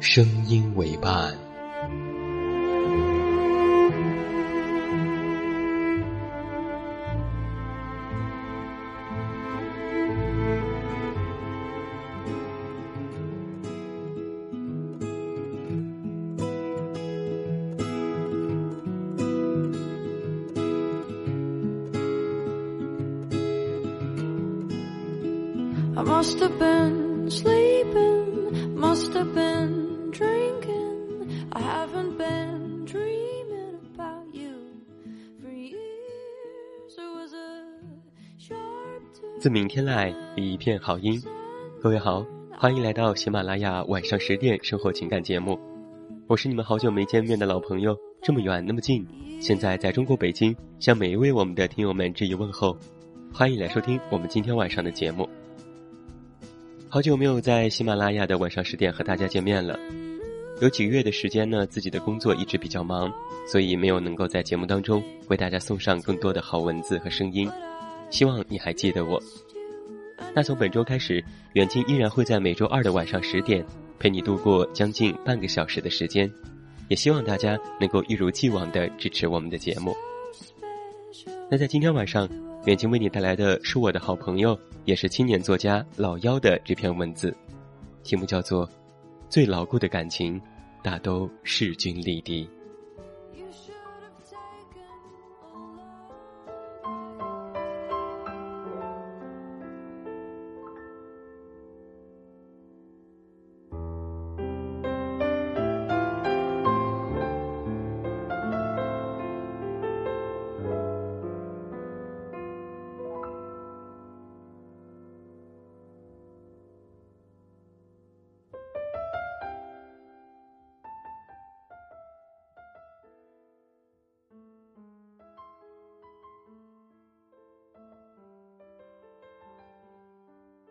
声音为伴。I must have been 自明天来，一片好音。各位好，欢迎来到喜马拉雅晚上十点生活情感节目。我是你们好久没见面的老朋友，这么远那么近，现在在中国北京，向每一位我们的听友们致以问候。欢迎来收听我们今天晚上的节目。好久没有在喜马拉雅的晚上十点和大家见面了，有几个月的时间呢，自己的工作一直比较忙，所以没有能够在节目当中为大家送上更多的好文字和声音。希望你还记得我。那从本周开始，远近依然会在每周二的晚上十点陪你度过将近半个小时的时间，也希望大家能够一如既往的支持我们的节目。那在今天晚上。远近为你带来的是我的好朋友，也是青年作家老妖的这篇文字，题目叫做《最牢固的感情，大都势均力敌》。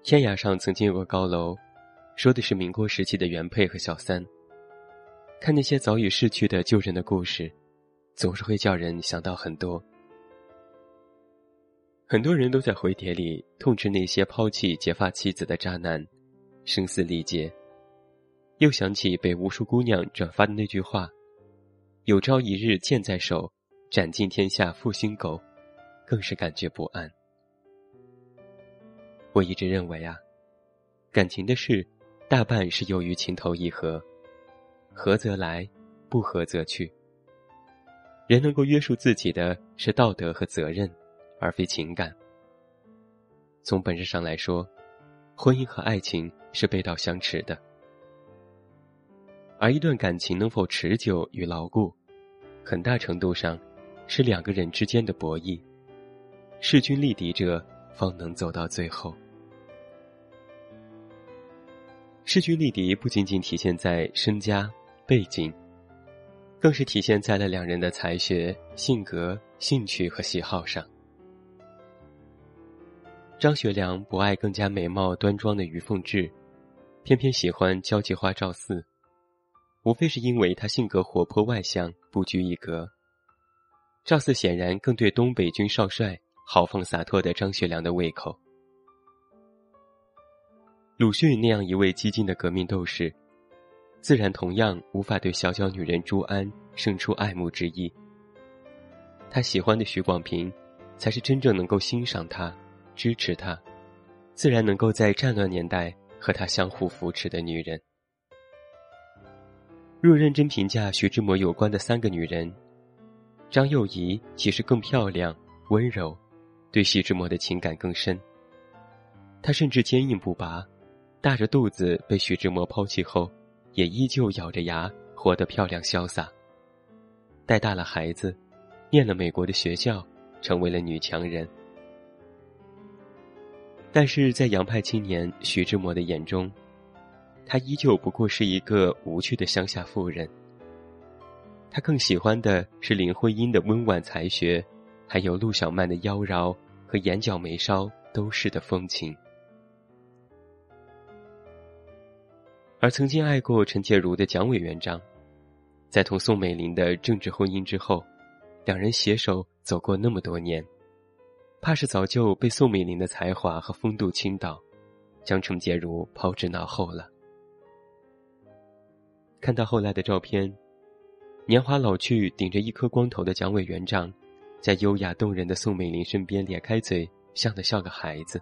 天涯上曾经有个高楼，说的是民国时期的原配和小三。看那些早已逝去的旧人的故事，总是会叫人想到很多。很多人都在回帖里痛斥那些抛弃结发妻子的渣男，声嘶力竭。又想起被无数姑娘转发的那句话：“有朝一日剑在手，斩尽天下负心狗”，更是感觉不安。我一直认为啊，感情的事，大半是由于情投意合，合则来，不合则去。人能够约束自己的是道德和责任，而非情感。从本质上来说，婚姻和爱情是背道相驰的，而一段感情能否持久与牢固，很大程度上是两个人之间的博弈，势均力敌者方能走到最后。势均力敌不仅仅体现在身家背景，更是体现在了两人的才学、性格、兴趣和喜好上。张学良不爱更加美貌端庄的于凤至，偏偏喜欢交际花赵四，无非是因为他性格活泼外向，不拘一格。赵四显然更对东北军少帅豪放洒脱的张学良的胃口。鲁迅那样一位激进的革命斗士，自然同样无法对小脚女人朱安生出爱慕之意。他喜欢的许广平，才是真正能够欣赏他、支持他，自然能够在战乱年代和他相互扶持的女人。若认真评价徐志摩有关的三个女人，张幼仪其实更漂亮、温柔，对徐志摩的情感更深。她甚至坚硬不拔，大着肚子被徐志摩抛弃后，也依旧咬着牙活得漂亮潇洒。带大了孩子，念了美国的学校，成为了女强人。但是在洋派青年徐志摩的眼中，她依旧不过是一个无趣的乡下妇人。他更喜欢的是林徽因的温婉才学，还有陆小曼的妖娆和眼角眉梢都是的风情。而曾经爱过陈洁如的蒋委员长，在同宋美龄的政治婚姻之后，两人携手走过那么多年，怕是早就被宋美龄的才华和风度倾倒，将陈洁如抛之脑后了。看到后来的照片，年华老去、顶着一颗光头的蒋委员长，在优雅动人的宋美龄身边咧开嘴，像的像个孩子。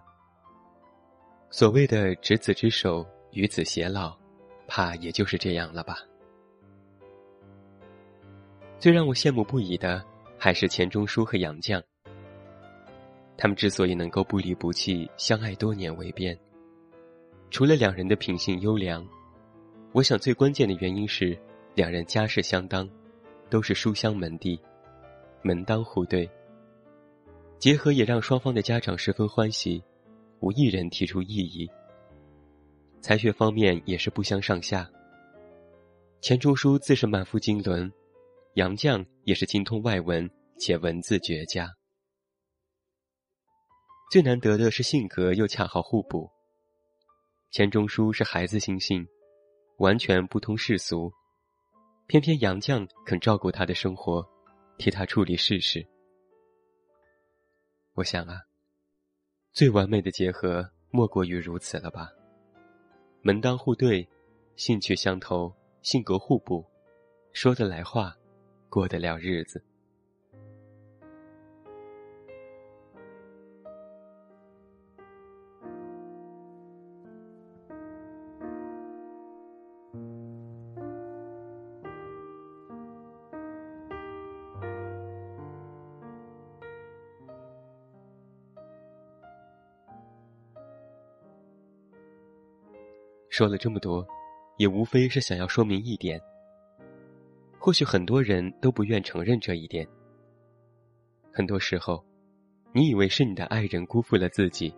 所谓的执子之手，与子偕老，怕也就是这样了吧。最让我羡慕不已的，还是钱钟书和杨绛。他们之所以能够不离不弃、相爱多年未变，除了两人的品性优良。我想，最关键的原因是，两人家世相当，都是书香门第，门当户对。结合也让双方的家长十分欢喜，无一人提出异议。才学方面也是不相上下。钱钟书自是满腹经纶，杨绛也是精通外文且文字绝佳。最难得的是性格又恰好互补。钱钟书是孩子心性。完全不通世俗，偏偏杨绛肯照顾他的生活，替他处理世事。我想啊，最完美的结合莫过于如此了吧？门当户对，兴趣相投，性格互补，说得来话，过得了日子。说了这么多，也无非是想要说明一点。或许很多人都不愿承认这一点。很多时候，你以为是你的爱人辜负了自己，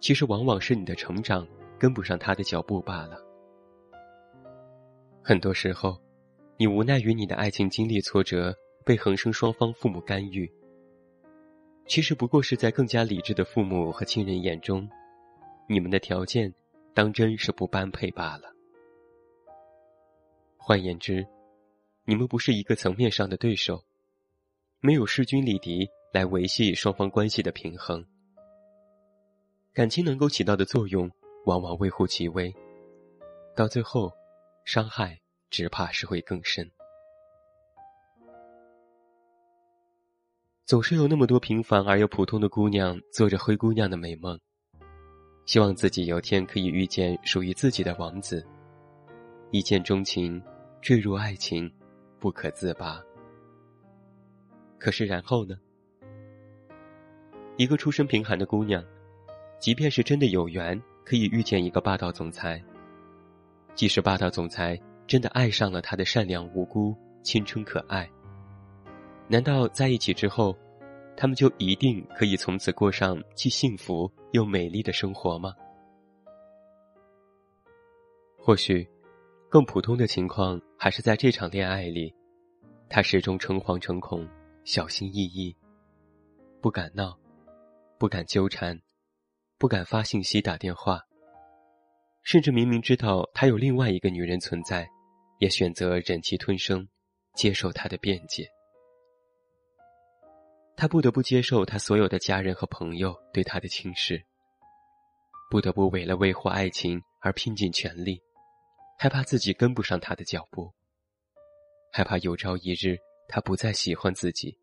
其实往往是你的成长跟不上他的脚步罢了。很多时候，你无奈于你的爱情经历挫折，被横生双方父母干预，其实不过是在更加理智的父母和亲人眼中，你们的条件。当真是不般配罢了。换言之，你们不是一个层面上的对手，没有势均力敌来维系双方关系的平衡。感情能够起到的作用，往往微乎其微，到最后，伤害只怕是会更深。总是有那么多平凡而又普通的姑娘，做着灰姑娘的美梦。希望自己有天可以遇见属于自己的王子，一见钟情，坠入爱情，不可自拔。可是然后呢？一个出身贫寒的姑娘，即便是真的有缘可以遇见一个霸道总裁，即使霸道总裁真的爱上了她的善良无辜、青春可爱，难道在一起之后？他们就一定可以从此过上既幸福又美丽的生活吗？或许，更普通的情况还是在这场恋爱里，他始终诚惶诚恐、小心翼翼，不敢闹，不敢纠缠，不敢发信息、打电话，甚至明明知道他有另外一个女人存在，也选择忍气吞声，接受他的辩解。他不得不接受他所有的家人和朋友对他的轻视，不得不为了维护爱情而拼尽全力，害怕自己跟不上他的脚步，害怕有朝一日他不再喜欢自己，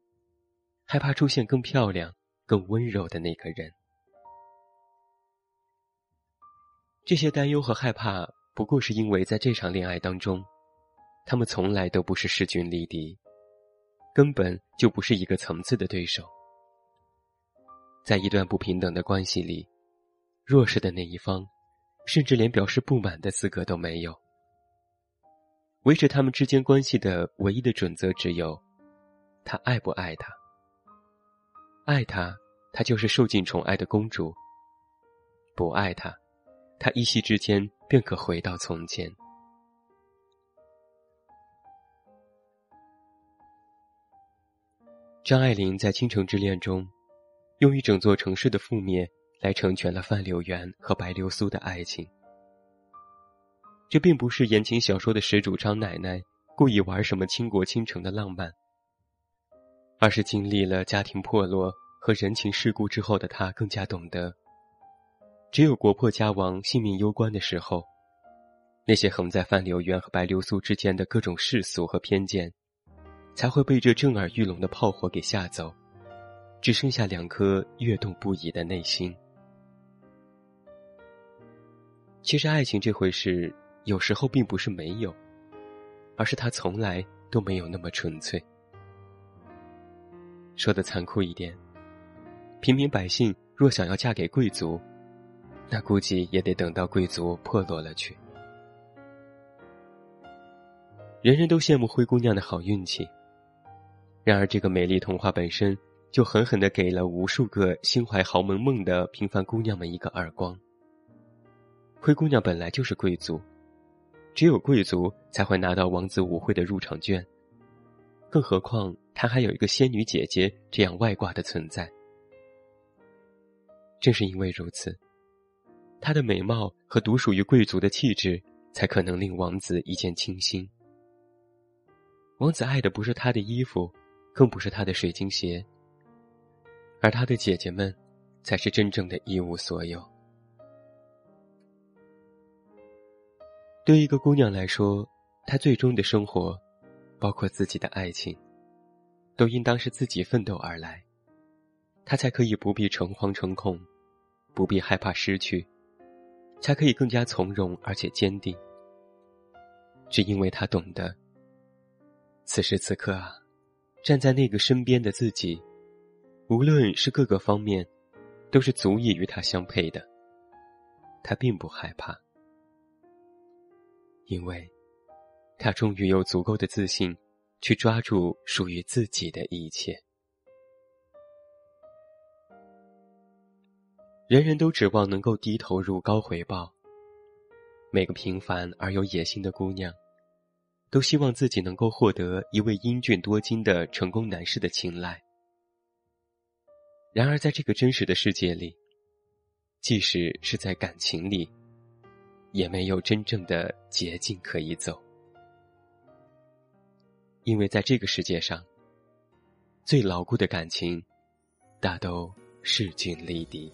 害怕出现更漂亮、更温柔的那个人。这些担忧和害怕，不过是因为在这场恋爱当中，他们从来都不是势均力敌，根本就不是一个层次的对手。在一段不平等的关系里，弱势的那一方，甚至连表示不满的资格都没有。维持他们之间关系的唯一的准则只有：他爱不爱他。爱他，她就是受尽宠爱的公主；不爱他，她一夕之间便可回到从前。张爱玲在《倾城之恋》中，用一整座城市的覆灭来成全了范柳原和白流苏的爱情。这并不是言情小说的始祖张奶奶故意玩什么倾国倾城的浪漫，而是经历了家庭破落和人情世故之后的她更加懂得，只有国破家亡、性命攸关的时候，那些横在范柳原和白流苏之间的各种世俗和偏见。才会被这震耳欲聋的炮火给吓走，只剩下两颗跃动不已的内心。其实，爱情这回事，有时候并不是没有，而是它从来都没有那么纯粹。说的残酷一点，平民百姓若想要嫁给贵族，那估计也得等到贵族破落了去。人人都羡慕灰姑娘的好运气。然而，这个美丽童话本身就狠狠的给了无数个心怀豪门梦的平凡姑娘们一个耳光。灰姑娘本来就是贵族，只有贵族才会拿到王子舞会的入场券，更何况她还有一个仙女姐姐这样外挂的存在。正是因为如此，她的美貌和独属于贵族的气质，才可能令王子一见倾心。王子爱的不是她的衣服。更不是他的水晶鞋，而他的姐姐们，才是真正的一无所有。对一个姑娘来说，她最终的生活，包括自己的爱情，都应当是自己奋斗而来，她才可以不必诚惶诚恐，不必害怕失去，才可以更加从容而且坚定。只因为她懂得，此时此刻啊。站在那个身边的自己，无论是各个方面，都是足以与他相配的。他并不害怕，因为，他终于有足够的自信，去抓住属于自己的一切。人人都指望能够低投入高回报，每个平凡而有野心的姑娘。都希望自己能够获得一位英俊多金的成功男士的青睐。然而，在这个真实的世界里，即使是在感情里，也没有真正的捷径可以走。因为在这个世界上，最牢固的感情，大都势均力敌。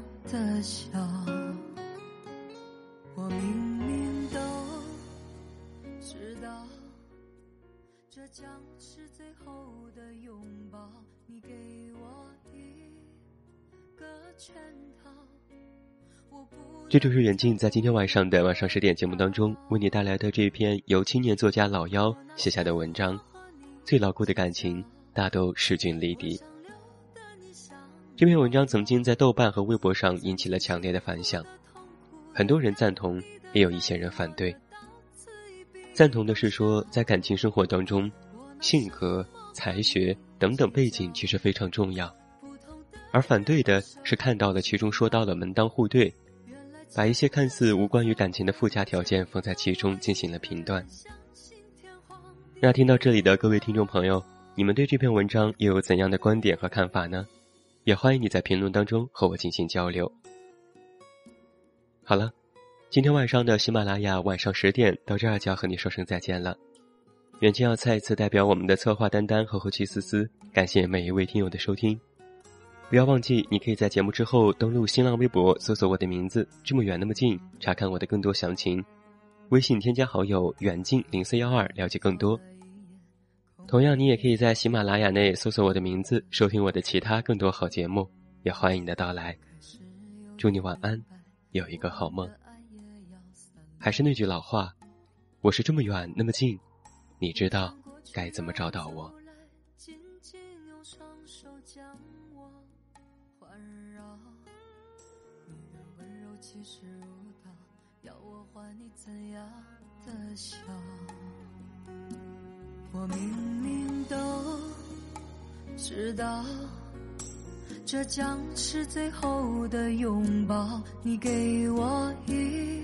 的笑，我明明都知道，这将是最后的拥抱。你给我一个圈套，这就是远近在今天晚上的晚上十点节目当中为你带来的这篇由青年作家老妖写下的文章。最牢固的感情，大都势均力敌。这篇文章曾经在豆瓣和微博上引起了强烈的反响，很多人赞同，也有一些人反对。赞同的是说，在感情生活当中，性格、才学等等背景其实非常重要；而反对的是看到了其中说到了门当户对，把一些看似无关于感情的附加条件放在其中进行了评断。那听到这里的各位听众朋友。你们对这篇文章又有怎样的观点和看法呢？也欢迎你在评论当中和我进行交流。好了，今天晚上的喜马拉雅晚上十点到这儿就要和你说声再见了。远近要再一次代表我们的策划丹丹和后期思思，感谢每一位听友的收听。不要忘记，你可以在节目之后登录新浪微博，搜索我的名字“这么远那么近”，查看我的更多详情。微信添加好友“远近零四幺二”，了解更多。同样，你也可以在喜马拉雅内搜索我的名字，收听我的其他更多好节目。也欢迎你的到来。祝你晚安，有一个好梦。还是那句老话，我是这么远那么近，你知道该怎么找到我。我我明明都知道，这将是最后的拥抱。你给我一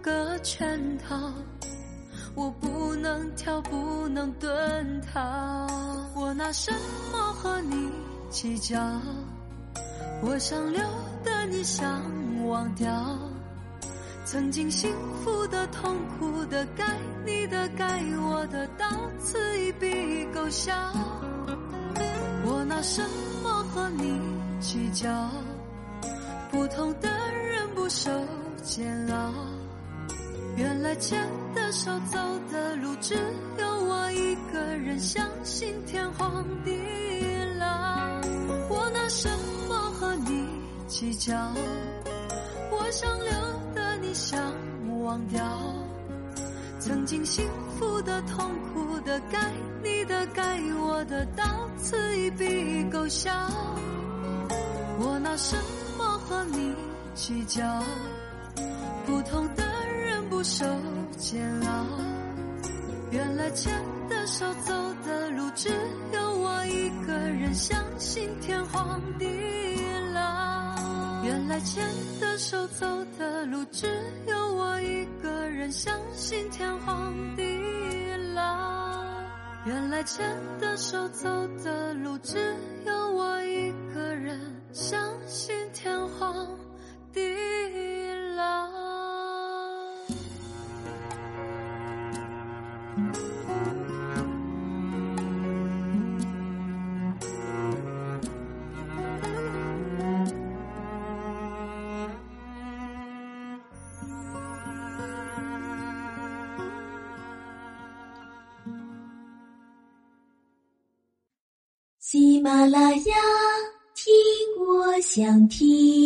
个圈套，我不能跳，不能遁逃。我拿什么和你计较？我想留的，你想忘掉。曾经幸福的、痛苦的、该该我的，到此一笔勾销。我拿什么和你计较？不同的人不受煎熬。原来牵的手走的路，只有我一个人，相信天荒地老。我拿什么和你计较？我想留的。你想忘掉曾经幸福的、痛苦的、该你的、该我的，到此一笔勾销。我拿什么和你计较？不同的人不受煎熬。原来牵的手走的路，只有我一个人，相信天荒地老。原来牵的手走的。路只有我一个人，相信天荒地老。原来牵的手走的路，只有我一喜马拉雅，听我想听。